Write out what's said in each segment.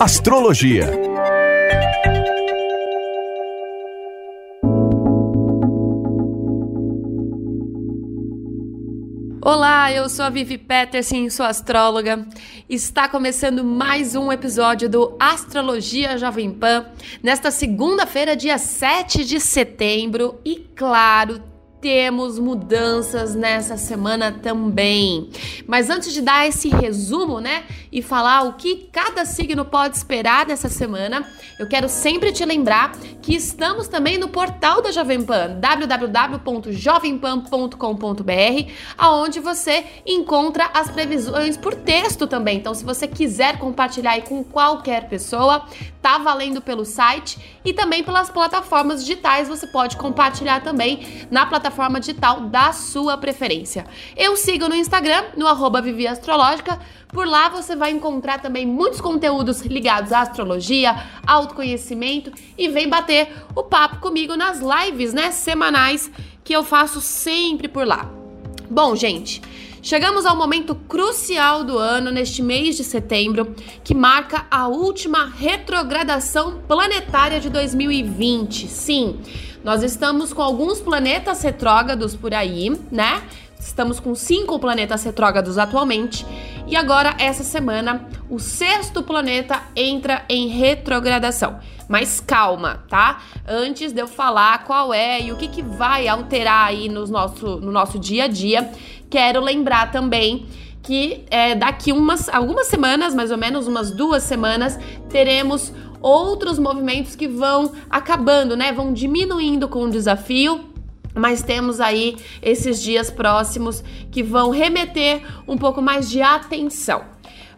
Astrologia. Olá, eu sou a Vivi Peterson, sou astróloga. Está começando mais um episódio do Astrologia Jovem Pan, nesta segunda-feira, dia 7 de setembro, e claro, temos mudanças nessa semana também. Mas antes de dar esse resumo, né, e falar o que cada signo pode esperar nessa semana, eu quero sempre te lembrar que estamos também no portal da Jovem Pan, www.jovempan.com.br, aonde você encontra as previsões por texto também. Então, se você quiser compartilhar aí com qualquer pessoa, tá valendo pelo site e também pelas plataformas digitais, você pode compartilhar também na plataforma plataforma digital da sua preferência. Eu sigo no Instagram, no arroba Vivi Astrológica. Por lá você vai encontrar também muitos conteúdos ligados à astrologia, autoconhecimento e vem bater o papo comigo nas lives, né, semanais que eu faço sempre por lá. Bom, gente, Chegamos ao momento crucial do ano, neste mês de setembro, que marca a última retrogradação planetária de 2020. Sim, nós estamos com alguns planetas retrógrados por aí, né? Estamos com cinco planetas retrógrados atualmente. E agora, essa semana, o sexto planeta entra em retrogradação. Mas calma, tá? Antes de eu falar qual é e o que, que vai alterar aí no nosso, no nosso dia a dia, quero lembrar também que é, daqui umas, algumas semanas, mais ou menos umas duas semanas, teremos outros movimentos que vão acabando, né? Vão diminuindo com o desafio. Mas temos aí esses dias próximos que vão remeter um pouco mais de atenção.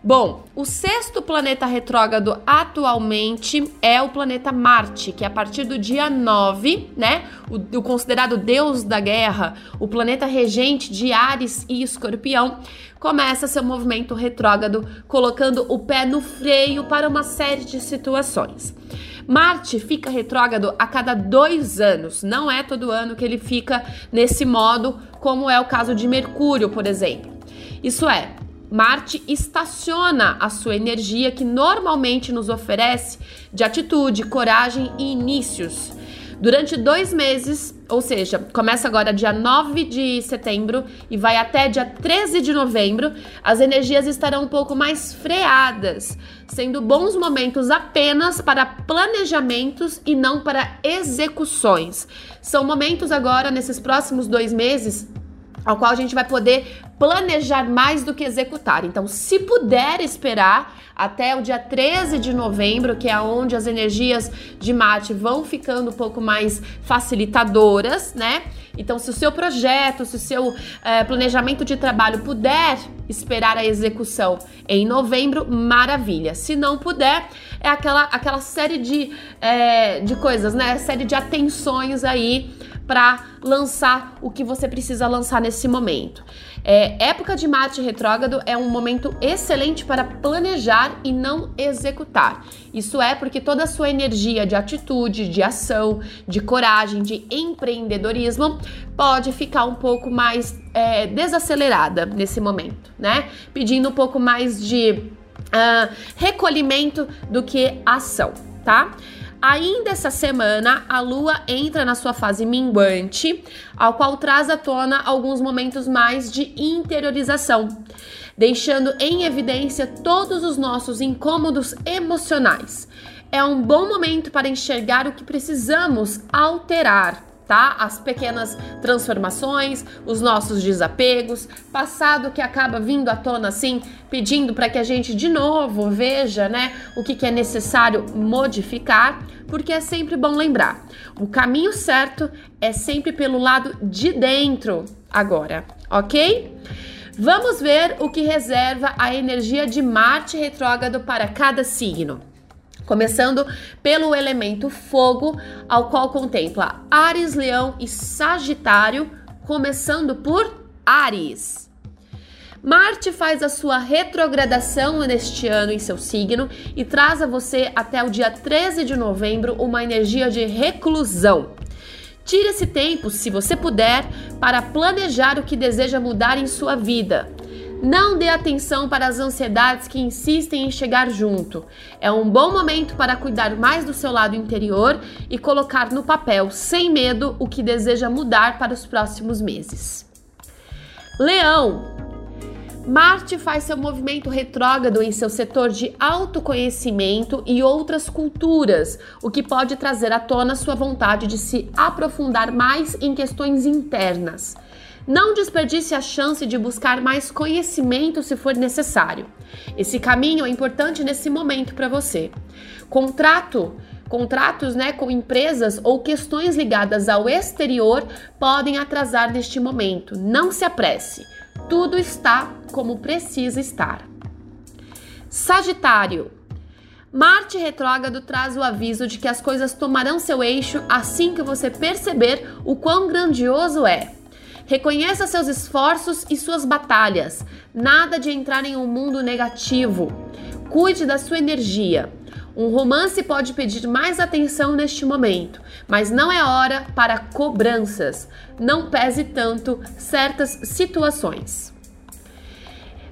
Bom, o sexto planeta retrógrado atualmente é o planeta Marte, que é a partir do dia 9, né? O, o, considerado deus da guerra, o planeta regente de Ares e Escorpião, começa seu movimento retrógrado, colocando o pé no freio para uma série de situações. Marte fica retrógrado a cada dois anos, não é todo ano que ele fica nesse modo, como é o caso de Mercúrio, por exemplo. Isso é, Marte estaciona a sua energia que normalmente nos oferece de atitude, coragem e inícios. Durante dois meses, ou seja, começa agora dia 9 de setembro e vai até dia 13 de novembro, as energias estarão um pouco mais freadas, sendo bons momentos apenas para planejamentos e não para execuções. São momentos agora, nesses próximos dois meses, ao qual a gente vai poder planejar mais do que executar. Então, se puder esperar até o dia 13 de novembro, que é onde as energias de Marte vão ficando um pouco mais facilitadoras, né? Então, se o seu projeto, se o seu é, planejamento de trabalho puder esperar a execução em novembro, maravilha. Se não puder, é aquela, aquela série de, é, de coisas, né? Série de atenções aí para lançar o que você precisa lançar nesse momento. É, época de Marte retrógrado é um momento excelente para planejar e não executar. Isso é porque toda a sua energia de atitude, de ação, de coragem, de empreendedorismo pode ficar um pouco mais é, desacelerada nesse momento, né? Pedindo um pouco mais de uh, recolhimento do que ação, tá? Ainda essa semana, a Lua entra na sua fase minguante, ao qual traz à tona alguns momentos mais de interiorização, deixando em evidência todos os nossos incômodos emocionais. É um bom momento para enxergar o que precisamos alterar tá? As pequenas transformações, os nossos desapegos, passado que acaba vindo à tona assim, pedindo para que a gente de novo veja, né, o que, que é necessário modificar, porque é sempre bom lembrar: o caminho certo é sempre pelo lado de dentro agora, ok? Vamos ver o que reserva a energia de Marte retrógrado para cada signo. Começando pelo elemento fogo, ao qual contempla Ares, Leão e Sagitário, começando por Ares. Marte faz a sua retrogradação neste ano em seu signo e traz a você até o dia 13 de novembro uma energia de reclusão. Tire esse tempo, se você puder, para planejar o que deseja mudar em sua vida. Não dê atenção para as ansiedades que insistem em chegar junto. É um bom momento para cuidar mais do seu lado interior e colocar no papel, sem medo, o que deseja mudar para os próximos meses. Leão, Marte faz seu movimento retrógrado em seu setor de autoconhecimento e outras culturas, o que pode trazer à tona sua vontade de se aprofundar mais em questões internas. Não desperdice a chance de buscar mais conhecimento se for necessário. Esse caminho é importante nesse momento para você. Contrato Contratos né, com empresas ou questões ligadas ao exterior podem atrasar neste momento. Não se apresse tudo está como precisa estar. Sagitário. Marte retrógrado traz o aviso de que as coisas tomarão seu eixo assim que você perceber o quão grandioso é. Reconheça seus esforços e suas batalhas. Nada de entrar em um mundo negativo. Cuide da sua energia. Um romance pode pedir mais atenção neste momento, mas não é hora para cobranças. Não pese tanto certas situações.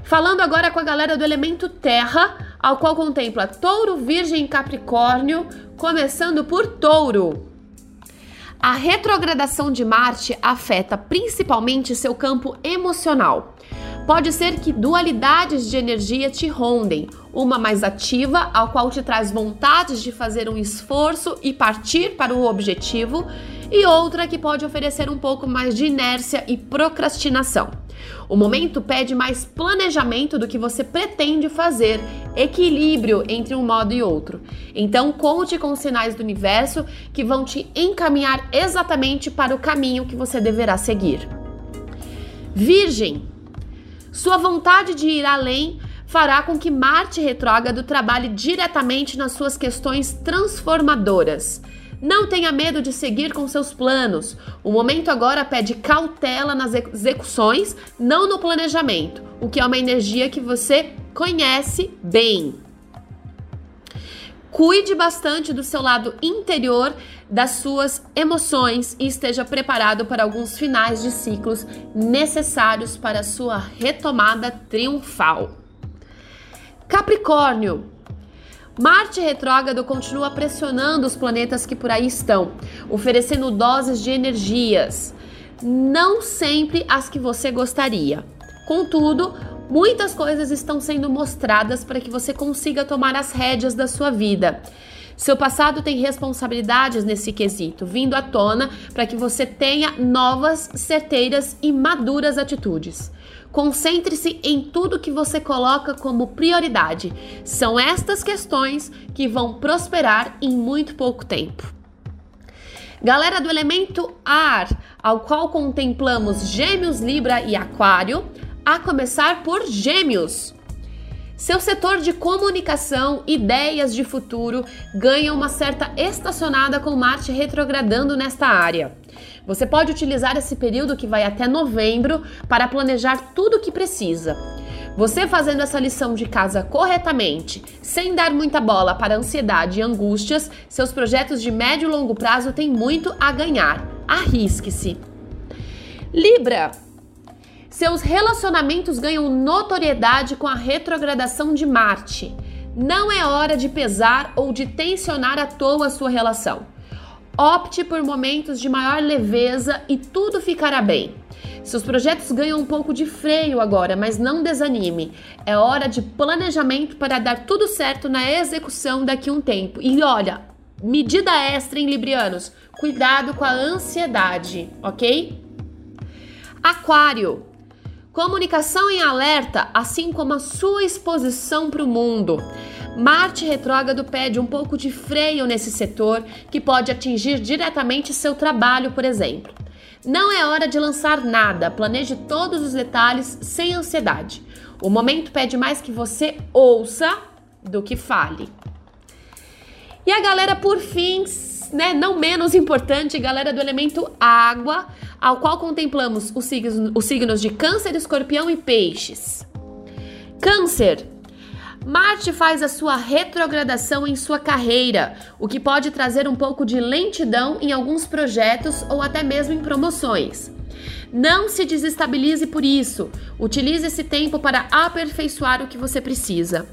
Falando agora com a galera do elemento Terra, ao qual contempla Touro, Virgem e Capricórnio, começando por Touro. A retrogradação de Marte afeta principalmente seu campo emocional. Pode ser que dualidades de energia te rondem, uma mais ativa, ao qual te traz vontades de fazer um esforço e partir para o objetivo, e outra que pode oferecer um pouco mais de inércia e procrastinação. O momento pede mais planejamento do que você pretende fazer, equilíbrio entre um modo e outro. Então, conte com os sinais do universo que vão te encaminhar exatamente para o caminho que você deverá seguir. Virgem, sua vontade de ir além fará com que Marte retrógrado trabalhe diretamente nas suas questões transformadoras. Não tenha medo de seguir com seus planos. O momento agora pede cautela nas execuções, não no planejamento, o que é uma energia que você conhece bem. Cuide bastante do seu lado interior, das suas emoções e esteja preparado para alguns finais de ciclos necessários para a sua retomada triunfal. Capricórnio. Marte retrógrado continua pressionando os planetas que por aí estão, oferecendo doses de energias, não sempre as que você gostaria. Contudo, Muitas coisas estão sendo mostradas para que você consiga tomar as rédeas da sua vida. Seu passado tem responsabilidades nesse quesito, vindo à tona para que você tenha novas, certeiras e maduras atitudes. Concentre-se em tudo que você coloca como prioridade. São estas questões que vão prosperar em muito pouco tempo. Galera do elemento ar, ao qual contemplamos Gêmeos, Libra e Aquário, a começar por Gêmeos. Seu setor de comunicação, ideias de futuro ganha uma certa estacionada com Marte retrogradando nesta área. Você pode utilizar esse período que vai até novembro para planejar tudo o que precisa. Você fazendo essa lição de casa corretamente, sem dar muita bola para ansiedade e angústias, seus projetos de médio e longo prazo têm muito a ganhar. Arrisque-se. Libra, seus relacionamentos ganham notoriedade com a retrogradação de Marte. Não é hora de pesar ou de tensionar à toa a sua relação. Opte por momentos de maior leveza e tudo ficará bem. Seus projetos ganham um pouco de freio agora, mas não desanime. É hora de planejamento para dar tudo certo na execução daqui a um tempo. E olha, medida extra em Librianos: cuidado com a ansiedade, ok? Aquário. Comunicação em alerta, assim como a sua exposição para o mundo. Marte retrógrado pede um pouco de freio nesse setor que pode atingir diretamente seu trabalho, por exemplo. Não é hora de lançar nada, planeje todos os detalhes sem ansiedade. O momento pede mais que você ouça do que fale. E a galera, por fim, né, não menos importante, galera do elemento água, ao qual contemplamos os signos, os signos de Câncer, Escorpião e Peixes. Câncer. Marte faz a sua retrogradação em sua carreira, o que pode trazer um pouco de lentidão em alguns projetos ou até mesmo em promoções. Não se desestabilize por isso. Utilize esse tempo para aperfeiçoar o que você precisa.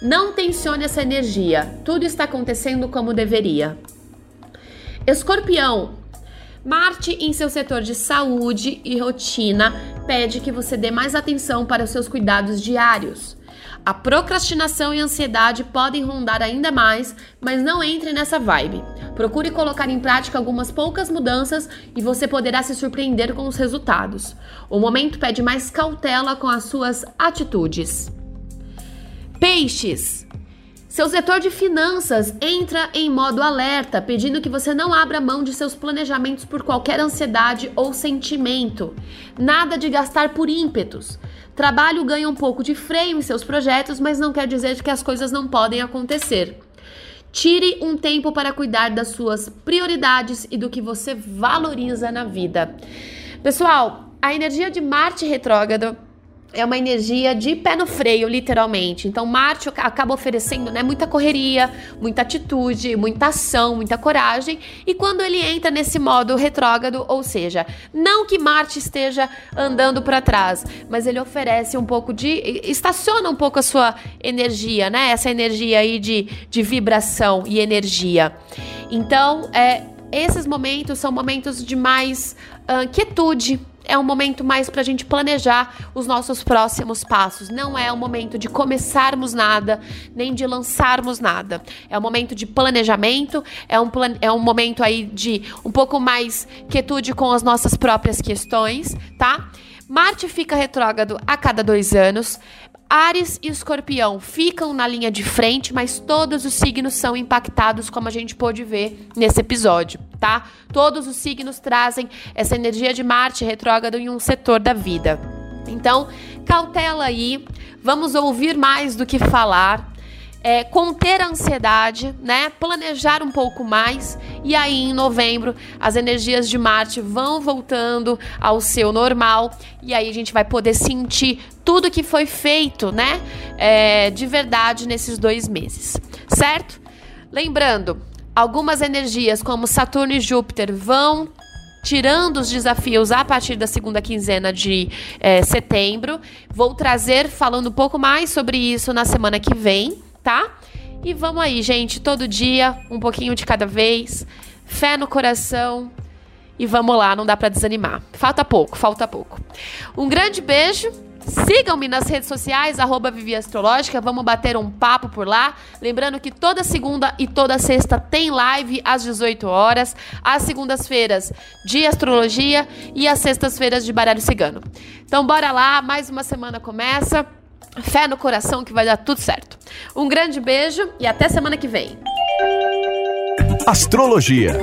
Não tensione essa energia. Tudo está acontecendo como deveria. Escorpião. Marte, em seu setor de saúde e rotina, pede que você dê mais atenção para os seus cuidados diários. A procrastinação e a ansiedade podem rondar ainda mais, mas não entre nessa vibe. Procure colocar em prática algumas poucas mudanças e você poderá se surpreender com os resultados. O momento pede mais cautela com as suas atitudes. Peixes. Seu setor de finanças entra em modo alerta, pedindo que você não abra mão de seus planejamentos por qualquer ansiedade ou sentimento. Nada de gastar por ímpetos. Trabalho ganha um pouco de freio em seus projetos, mas não quer dizer que as coisas não podem acontecer. Tire um tempo para cuidar das suas prioridades e do que você valoriza na vida. Pessoal, a energia de Marte retrógrado é uma energia de pé no freio, literalmente. Então, Marte acaba oferecendo né, muita correria, muita atitude, muita ação, muita coragem. E quando ele entra nesse modo retrógrado, ou seja, não que Marte esteja andando para trás, mas ele oferece um pouco de. estaciona um pouco a sua energia, né? Essa energia aí de, de vibração e energia. Então, é, esses momentos são momentos de mais uh, quietude é um momento mais para a gente planejar os nossos próximos passos. Não é o momento de começarmos nada, nem de lançarmos nada. É um momento de planejamento, é um, plan é um momento aí de um pouco mais quietude com as nossas próprias questões, tá? Marte fica retrógrado a cada dois anos. Ares e Escorpião ficam na linha de frente, mas todos os signos são impactados, como a gente pôde ver nesse episódio, tá? Todos os signos trazem essa energia de Marte retrógrado em um setor da vida. Então, cautela aí, vamos ouvir mais do que falar é, conter a ansiedade, né? Planejar um pouco mais. E aí, em novembro, as energias de Marte vão voltando ao seu normal. E aí a gente vai poder sentir tudo que foi feito, né? É, de verdade nesses dois meses, certo? Lembrando, algumas energias como Saturno e Júpiter vão tirando os desafios a partir da segunda quinzena de é, setembro. Vou trazer falando um pouco mais sobre isso na semana que vem tá? E vamos aí, gente, todo dia, um pouquinho de cada vez, fé no coração e vamos lá, não dá para desanimar. Falta pouco, falta pouco. Um grande beijo. Sigam-me nas redes sociais, arroba Vivi Astrológica, vamos bater um papo por lá. Lembrando que toda segunda e toda sexta tem live às 18 horas, às segundas-feiras de astrologia e às sextas-feiras de baralho cigano. Então bora lá, mais uma semana começa. Fé no coração que vai dar tudo certo. Um grande beijo e até semana que vem. Astrologia